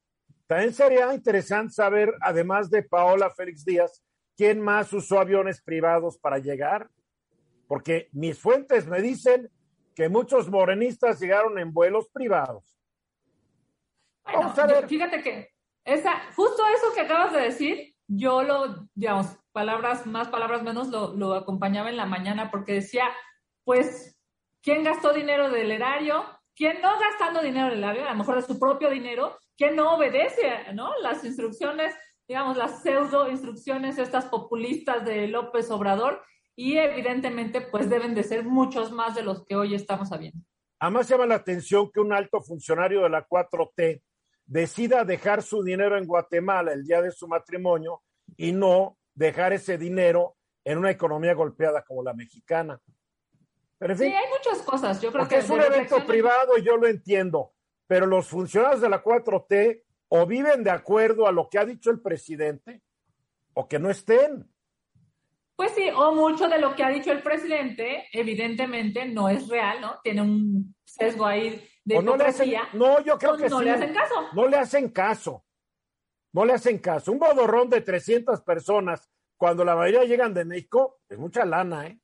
También sería interesante saber, además de Paola Félix Díaz, quién más usó aviones privados para llegar. Porque mis fuentes me dicen que muchos morenistas llegaron en vuelos privados. Vamos a ver. fíjate que esa, justo eso que acabas de decir, yo lo, digamos, palabras más, palabras menos, lo, lo acompañaba en la mañana porque decía, pues, ¿quién gastó dinero del erario? ¿Quién no gastando dinero del erario? A lo mejor de su propio dinero, ¿quién no obedece, ¿no? Las instrucciones, digamos, las pseudo instrucciones estas populistas de López Obrador y evidentemente pues deben de ser muchos más de los que hoy estamos sabiendo. Además llama la atención que un alto funcionario de la 4T decida dejar su dinero en Guatemala el día de su matrimonio y no dejar ese dinero en una economía golpeada como la mexicana. Pero sí, hay muchas cosas. Yo creo que es un evento privado y yo lo entiendo, pero los funcionarios de la 4T o viven de acuerdo a lo que ha dicho el presidente o que no estén. Pues sí, o mucho de lo que ha dicho el presidente, evidentemente no es real, ¿no? Tiene un sesgo ahí de no no, yo creo que no le hacen caso. No le hacen caso. No le hacen caso. Un bodorrón de 300 personas, cuando la mayoría llegan de México, es mucha lana, ¿eh?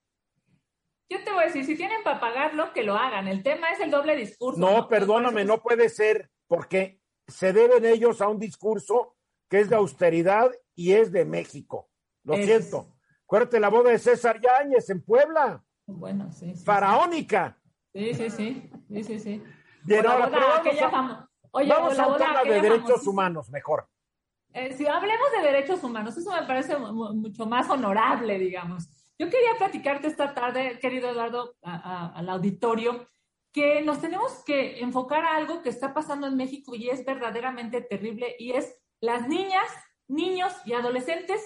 Yo te voy a decir, si tienen para pagarlo, que lo hagan. El tema es el doble discurso. No, perdóname, no puede ser, porque se deben ellos a un discurso que es de austeridad y es de México. Lo siento. Acuérdate la boda de César Yáñez en Puebla. Bueno, sí. Faraónica. Sí, sí, sí. Sí, sí, sí. Bien, ahora, vamos, a, Oye, vamos a un tema de derechos humanos, mejor. Eh, si hablemos de derechos humanos, eso me parece mucho más honorable, digamos. Yo quería platicarte esta tarde, querido Eduardo, al auditorio, que nos tenemos que enfocar a algo que está pasando en México y es verdaderamente terrible, y es las niñas niños y adolescentes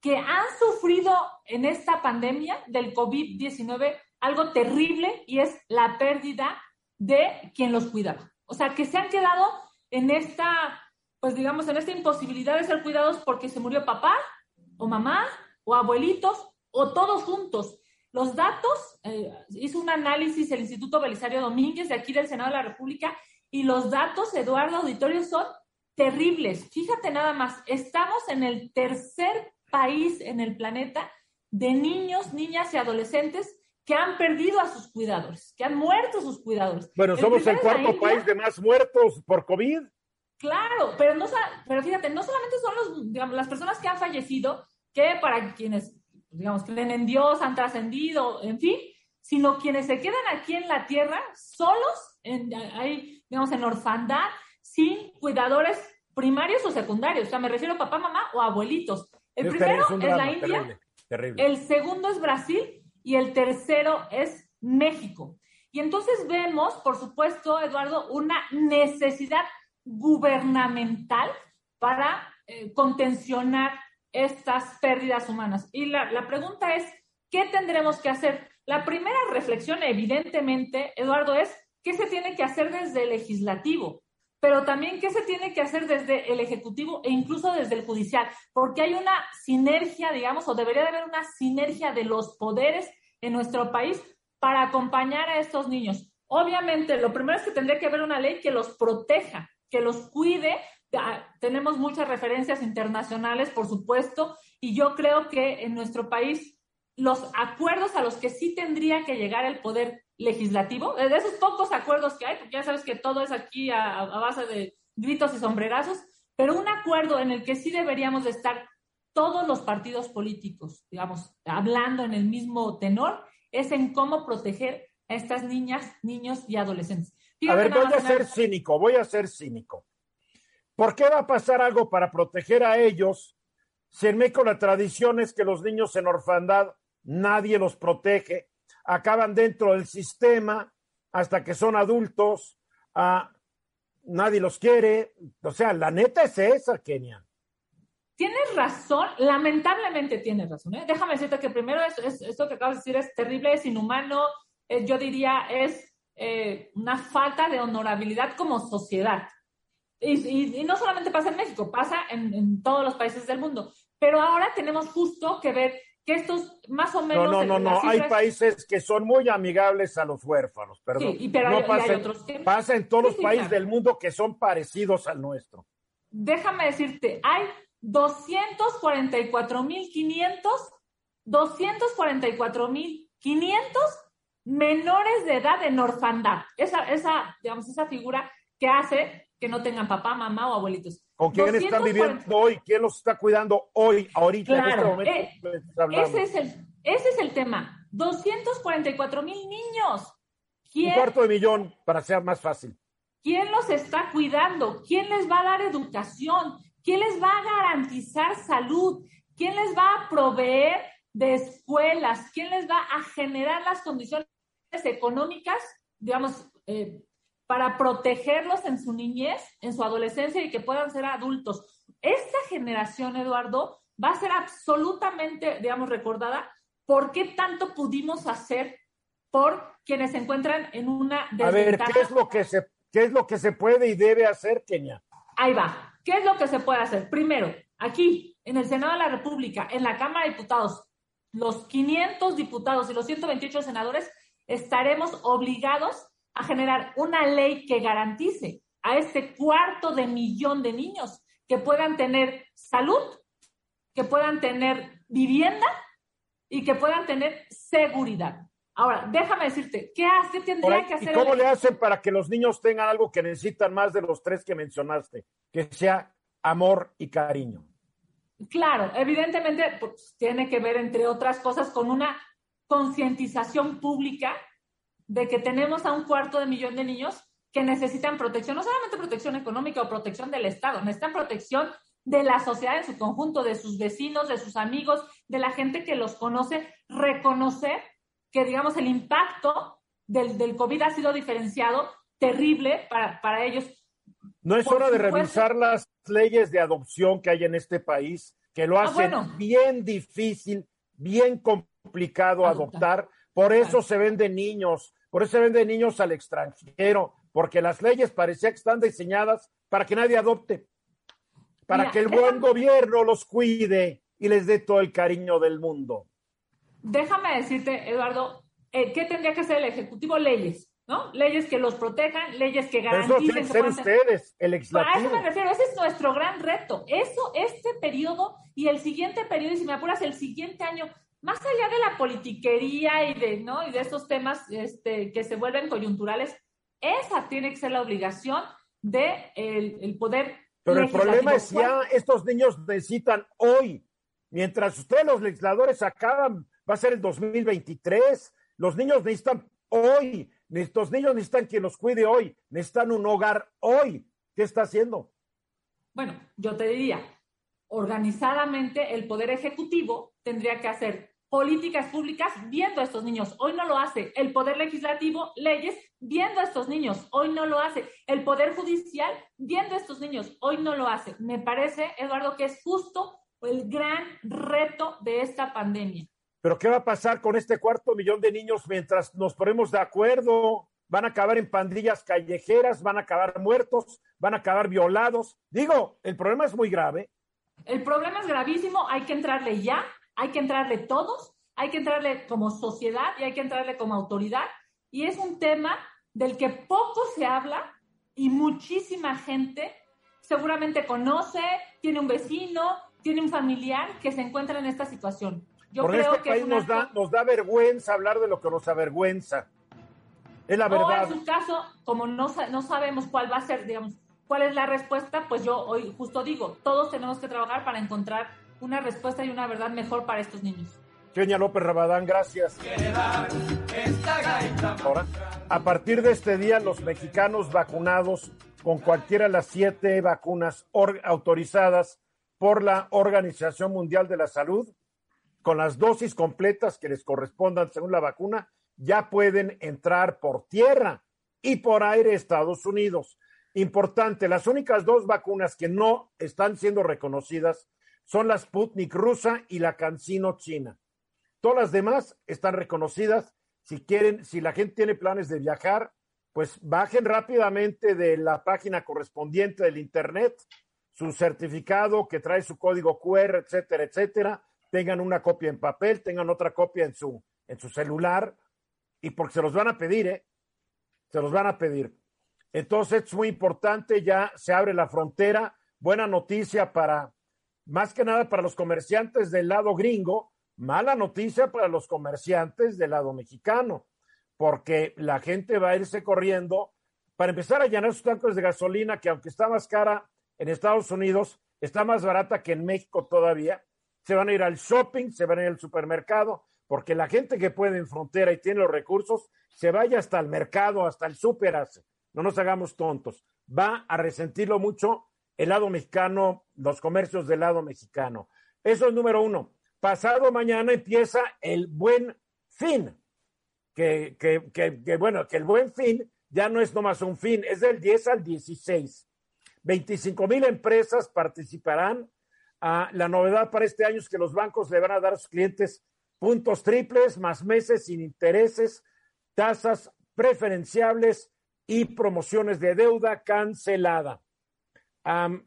que han sufrido en esta pandemia del COVID-19 algo terrible y es la pérdida de quien los cuidaba. O sea, que se han quedado en esta, pues digamos, en esta imposibilidad de ser cuidados porque se murió papá o mamá o abuelitos o todos juntos. Los datos, eh, hizo un análisis el Instituto Belisario Domínguez de aquí del Senado de la República y los datos, Eduardo Auditorio, son terribles. Fíjate nada más, estamos en el tercer país en el planeta de niños, niñas y adolescentes que han perdido a sus cuidadores, que han muerto sus cuidadores. Bueno, somos el cuarto país de más muertos por COVID. Claro, pero, no, pero fíjate, no solamente son los, las personas que han fallecido, que para quienes, digamos, creen en Dios, han trascendido, en fin, sino quienes se quedan aquí en la tierra solos, en, hay, digamos, en orfandad, sin cuidadores primarios o secundarios. O sea, me refiero a papá, mamá o abuelitos. El primero es, la India, el segundo es Brasil y el tercero es México. Y entonces vemos, por supuesto, Eduardo, una necesidad gubernamental para eh, contencionar estas pérdidas humanas. Y la, la pregunta es, ¿qué tendremos que hacer? La primera reflexión, evidentemente, Eduardo, es qué se tiene que hacer desde el legislativo pero también qué se tiene que hacer desde el Ejecutivo e incluso desde el Judicial, porque hay una sinergia, digamos, o debería de haber una sinergia de los poderes en nuestro país para acompañar a estos niños. Obviamente, lo primero es que tendría que haber una ley que los proteja, que los cuide. Tenemos muchas referencias internacionales, por supuesto, y yo creo que en nuestro país los acuerdos a los que sí tendría que llegar el poder legislativo, de esos pocos acuerdos que hay, porque ya sabes que todo es aquí a, base de gritos y sombrerazos, pero un acuerdo en el que sí deberíamos de estar todos los partidos políticos, digamos, hablando en el mismo tenor, es en cómo proteger a estas niñas, niños y adolescentes. a ver, voy a ser cínico, voy a ser cínico. ¿Por qué va a pasar algo para proteger a ellos si en México la tradición es que los niños en orfandad nadie los protege acaban dentro del sistema hasta que son adultos, nadie los quiere. O sea, la neta es esa, Kenia. Tienes razón, lamentablemente tienes razón. ¿eh? Déjame decirte que primero es, esto que acabas de decir es terrible, es inhumano, eh, yo diría es eh, una falta de honorabilidad como sociedad. Y, no solamente pasa en México, pasa en, en todos los países del mundo. Pero ahora tenemos justo que ver que estos más o menos... No, no, no, no, hay países que son muy amigables a los huérfanos, perdón. Sí, pero no pasa, hay otros que... pasa en todos los países del mundo que son parecidos al nuestro. Déjame decirte, hay 244.500, 244.500 menores de edad en orfandad. Esa, esa, digamos, esa figura que hace que no tengan papá, mamá o abuelitos. ¿Con quién están viviendo hoy? ¿Quién los está cuidando hoy, ahorita, en este momento? Eh, ese, es el, ese es el tema. 244 mil niños. ¿Quién, Un cuarto de millón, para ser más fácil. ¿Quién los está cuidando? ¿Quién les va a dar educación? ¿Quién les va a garantizar salud? ¿Quién les va a proveer de escuelas? ¿Quién les va a generar las condiciones económicas, digamos, eh, para protegerlos en su niñez, en su adolescencia y que puedan ser adultos. Esta generación, Eduardo, va a ser absolutamente, digamos, recordada por qué tanto pudimos hacer por quienes se encuentran en una desventaja. A ver, ¿qué es lo que se, qué es lo que se puede y debe hacer, Kenia? Ahí va. ¿Qué es lo que se puede hacer? Primero, aquí, en el Senado de la República, en la Cámara de Diputados, los 500 diputados y los 128 senadores estaremos obligados a generar una ley que garantice a este cuarto de millón de niños que puedan tener salud, que puedan tener vivienda y que puedan tener seguridad. Ahora, déjame decirte, ¿qué, hace, tendría que hacer? ¿Y cómo le hacen para que los niños tengan algo que necesitan más de los tres que mencionaste? Que sea amor y cariño. Claro, evidentemente pues, tiene que ver, entre otras cosas, con una concientización pública de que tenemos a un cuarto de millón de niños que necesitan protección, no solamente protección económica o protección del Estado, necesitan protección de la sociedad en su conjunto, de sus vecinos, de sus amigos, de la gente que los conoce, reconocer que, digamos, el impacto del, del COVID ha sido diferenciado, terrible para, para ellos. ¿No es hora de revisar las leyes de adopción que hay en este país que lo ah, hacen bien difícil, bien complicado adoptar. Por eso se venden niños, por eso se venden niños al extranjero, porque las leyes parecía que están diseñadas para que nadie adopte, para que el buen gobierno los cuide y les dé todo el cariño del mundo. Déjame decirte, Eduardo, eh, ¿qué tendría que hacer el Ejecutivo? Leyes. ¿no? Leyes que los protejan, leyes que garanticen. Eso ser ustedes, el legislativo. A eso me refiero, ese es nuestro gran reto. Eso, este periodo y el siguiente periodo, y si me apuras, el siguiente año, más allá de la politiquería y de, ¿no? Y de estos temas este, que se vuelven coyunturales, esa tiene que ser la obligación de el, poder. Pero el problema es ya estos niños necesitan hoy, mientras ustedes los legisladores acaban, va a ser el 2023, los niños necesitan hoy Estos niños necesitan quien los cuide hoy, necesitan un hogar hoy. ¿Qué está haciendo? Bueno, yo te diría, organizadamente el Poder Ejecutivo tendría que hacer políticas públicas viendo a estos niños. Hoy no lo hace. El Poder Legislativo, leyes viendo a estos niños. Hoy no lo hace. El Poder Judicial viendo a estos niños. Hoy no lo hace. Me parece, Eduardo, que es justo el gran reto de esta pandemia. Pero ¿qué va a pasar con este cuarto millón de niños mientras nos ponemos de acuerdo? Van a acabar en pandillas callejeras, van a acabar muertos, van a acabar violados. Digo, el problema es muy grave. El problema es gravísimo, hay que entrarle ya, hay que entrarle todos, hay que entrarle como sociedad y hay que entrarle como autoridad. Y es un tema del que poco se habla y muchísima gente seguramente conoce, tiene un vecino, tiene un familiar que se encuentra en esta situación. Yo creo este que país nos, da, nos da vergüenza hablar de lo que nos avergüenza. Es la verdad. en su caso, como no, no sabemos cuál va a ser, digamos, cuál es la respuesta, pues yo hoy justo digo, todos tenemos que trabajar para encontrar una respuesta y una verdad mejor para estos niños. Kenia López Rabadán, gracias. Ahora, a partir de este día, los mexicanos vacunados con cualquiera de las siete vacunas autorizadas por la Organización Mundial de la Salud con las dosis completas que les correspondan según la vacuna, ya pueden entrar por tierra y por aire a Estados Unidos. Importante, las únicas dos vacunas que no están siendo reconocidas son la Sputnik rusa y la CanSino china. Todas las demás están reconocidas. Si quieren, si la gente tiene planes de viajar, pues bajen rápidamente de la página correspondiente del Internet su certificado que trae su código QR, etcétera, etcétera tengan una copia en papel, tengan otra copia en su, en su celular, y porque se los van a pedir, ¿eh? Se los van a pedir. Entonces es muy importante, ya se abre la frontera, buena noticia para, más que nada para los comerciantes del lado gringo, mala noticia para los comerciantes del lado mexicano, porque la gente va a irse corriendo para empezar a llenar sus tanques de gasolina, que aunque está más cara en Estados Unidos, está más barata que en México todavía se van a ir al shopping, se van a ir al supermercado, porque la gente que puede en frontera y tiene los recursos, se vaya hasta el mercado, hasta el súper, no nos hagamos tontos. Va a resentirlo mucho el lado mexicano, los comercios del lado mexicano. Eso es número uno. Pasado mañana empieza el buen fin, que, que, que, bueno, que el buen fin ya no es nomás un fin, es del 10 al 16. 25 mil empresas participarán la novedad para este año es que los bancos le van a dar a sus clientes puntos triples, más meses sin intereses, tasas preferenciables y promociones de deuda cancelada.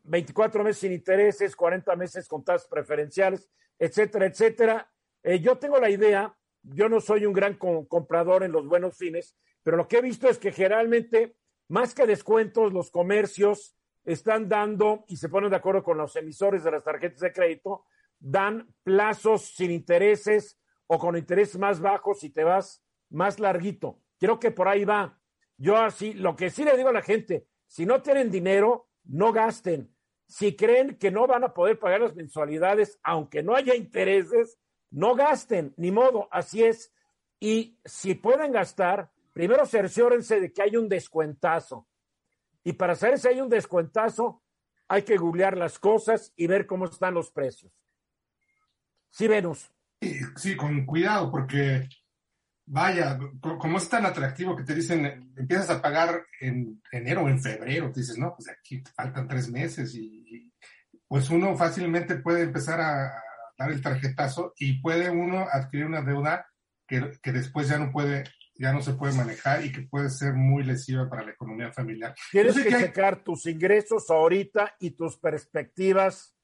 24 meses sin intereses, 40 meses con tasas preferenciales, etcétera, etcétera. Eh, yo tengo la idea, yo no soy un gran comprador en los buenos fines, pero lo que he visto es que generalmente, más que descuentos, los comercios están dando, y se ponen de acuerdo con los emisores de las tarjetas de crédito, dan plazos sin intereses o con intereses más bajos y te vas más larguito. Creo que por ahí va. Yo así, lo que sí le digo a la gente, si no tienen dinero, no gasten. Si creen que no van a poder pagar las mensualidades, aunque no haya intereses, no gasten, ni modo, así es. Y si pueden gastar, primero cerciórense de que hay un descuentazo. Y para saber si hay un descuentazo, hay que googlear las cosas y ver cómo están los precios. Sí, Venus. Sí, con cuidado, porque vaya, como es tan atractivo que te dicen, empiezas a pagar en enero o en febrero, te dices, no, pues aquí te faltan tres meses y, pues uno fácilmente puede empezar a dar el tarjetazo y puede uno adquirir una deuda que, que después ya no puede ya no se puede manejar y que puede ser muy lesiva para la economía familiar. Tienes que, checar tus ingresos ahorita y tus perspectivas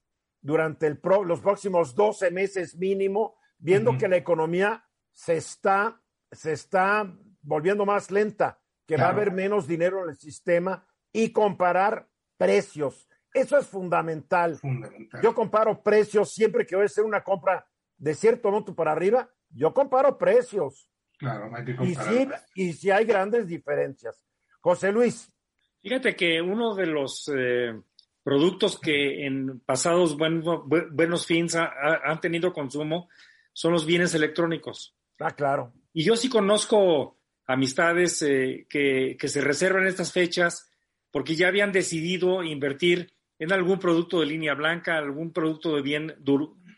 durante el los próximos 12 meses mínimo, viendo que la economía se está, se está volviendo más lenta, que va a haber menos dinero en el sistema y comparar precios. Eso es fundamental. fundamental. Yo comparo precios siempre que voy a hacer una compra de cierto monto para arriba, yo comparo precios. Claro, hay que y sí, y sí hay grandes diferencias. José Luis. Fíjate que uno de los eh, productos que en pasados buenos fins han tenido consumo son los bienes electrónicos. Ah, claro. Y yo sí conozco amistades eh, que, que, se reservan estas fechas porque ya habían decidido invertir en algún producto de línea blanca, algún producto de bien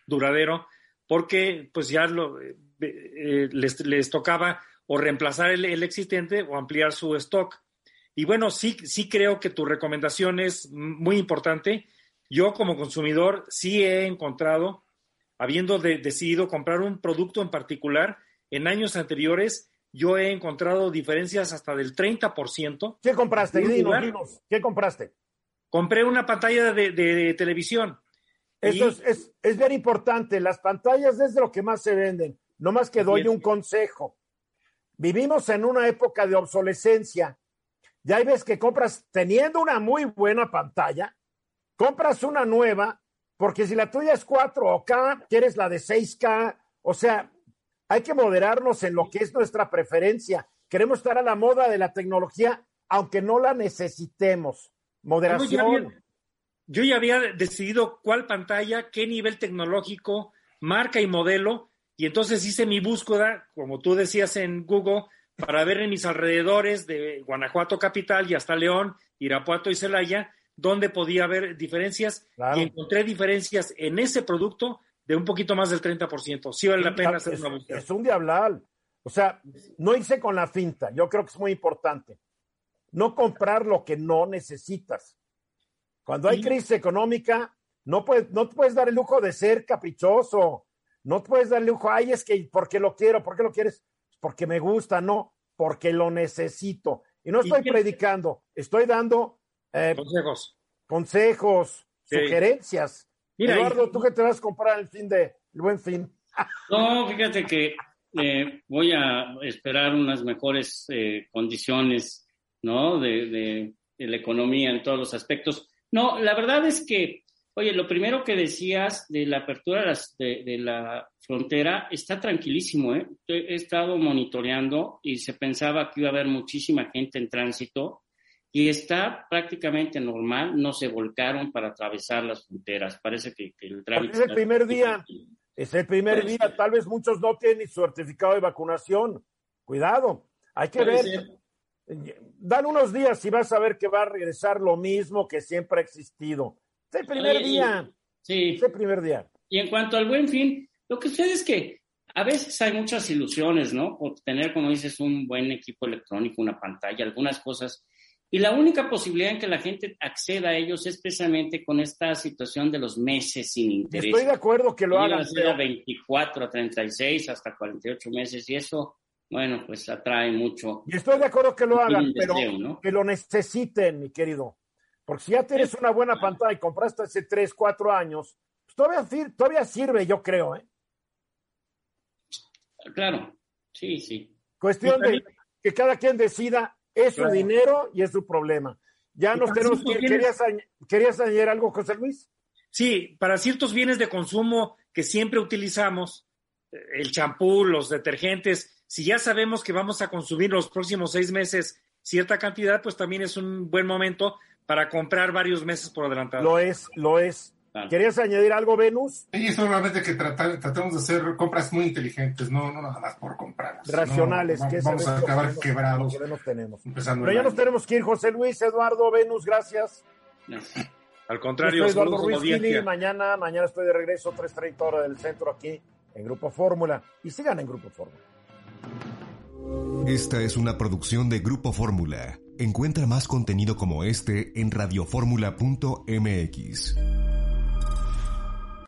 duradero, porque pues ya lo, eh, les, les, tocaba o reemplazar el, el, existente o ampliar su stock. Y bueno, sí, sí creo que tu recomendación es muy importante. Yo como consumidor sí he encontrado, habiendo decidido comprar un producto en particular, en años anteriores yo he encontrado diferencias hasta del 30%. ¿Qué compraste? Dinos, ¿Qué compraste? Compré una pantalla de, de, televisión. Eso es, es, es, bien importante. Las pantallas es de lo que más se venden. No más que doy un consejo. Vivimos en una época de obsolescencia. Ya ves que compras, teniendo una muy buena pantalla, compras una nueva, porque si la tuya es 4K, quieres la de 6K. O sea, hay que moderarnos en lo que es nuestra preferencia. Queremos estar a la moda de la tecnología, aunque no la necesitemos. Moderación. Yo ya había decidido cuál pantalla, qué nivel tecnológico, marca y modelo, y entonces hice mi búsqueda, como tú decías en Google, para ver en mis alrededores de Guanajuato capital y hasta León, Irapuato y Celaya, dónde podía haber diferencias. Y encontré diferencias en ese producto de un poquito más del 30%. Sí vale la pena hacer una búsqueda. Es un diablal. O sea, no hice con la finta. Yo creo que es muy importante. No comprar lo que no necesitas. Cuando hay crisis económica, no puedes, no puedes dar el lujo de ser caprichoso. No puedes darle lujo, ay, es que porque lo quiero, ¿por qué lo quieres? Porque me gusta, no, porque lo necesito. Y no estoy predicando, estoy dando eh, consejos, consejos, sugerencias. Eduardo, ¿tú qué te vas a comprar el fin de, el buen fin? no, fíjate que eh, voy a esperar unas mejores eh, condiciones, ¿no? De, de, de, la economía en todos los aspectos. No, la verdad es que Oye, lo primero que decías de la apertura de, la frontera está tranquilísimo, ¿eh? He estado monitoreando y se pensaba que iba a haber muchísima gente en tránsito y está prácticamente normal, no se volcaron para atravesar las fronteras. Parece que, el tránsito... Es el primer día, es el primer día, tal vez muchos no tienen su certificado de vacunación. Cuidado, hay que ver. Dan unos días y vas a ver que va a regresar lo mismo que siempre ha existido es el primer día. Sí. Es el primer día. Y en cuanto al buen fin, lo que sucede es que a veces hay muchas ilusiones, ¿no? Por tener, como dices, un buen equipo electrónico, una pantalla, algunas cosas. Y la única posibilidad en que la gente acceda a ellos es precisamente con esta situación de los meses sin interés. Estoy de acuerdo que lo hagan. Pero... 24 a 36, hasta 48 meses, y eso, bueno, pues atrae mucho. Y estoy de acuerdo que lo hagan, pero que lo necesiten, mi querido. Porque si ya tienes una buena pantalla y compraste hace 3, 4 años, pues todavía, todavía sirve, yo creo. ¿eh? Claro, sí, sí. Cuestión de que cada quien decida, es su dinero y es su problema. Ya nos tenemos que... ¿Querías, ¿Querías añadir algo, José Luis? Sí, para ciertos bienes de consumo que siempre utilizamos, eh, el champú, los detergentes, si ya sabemos que vamos a consumir los próximos seis meses cierta cantidad, pues también es un buen momento para comprar varios meses por adelantado. Lo es, lo es. ¿Querías añadir algo, Venus? Sí, solamente que tratemos de hacer compras muy inteligentes, no, no nada más por comprar. Racionales. que vamos a acabar quebrados. tenemos. Pero ya nos tenemos que ir, José Luis, Eduardo, Venus, gracias. Al contrario, Eduardo Ruiz mañana, mañana estoy de regreso, 3.30 horas del centro aquí en Grupo Fórmula. Y sigan en Grupo Fórmula. Esta es una producción de Grupo Fórmula. Encuentra más contenido como este en radioformula.mx.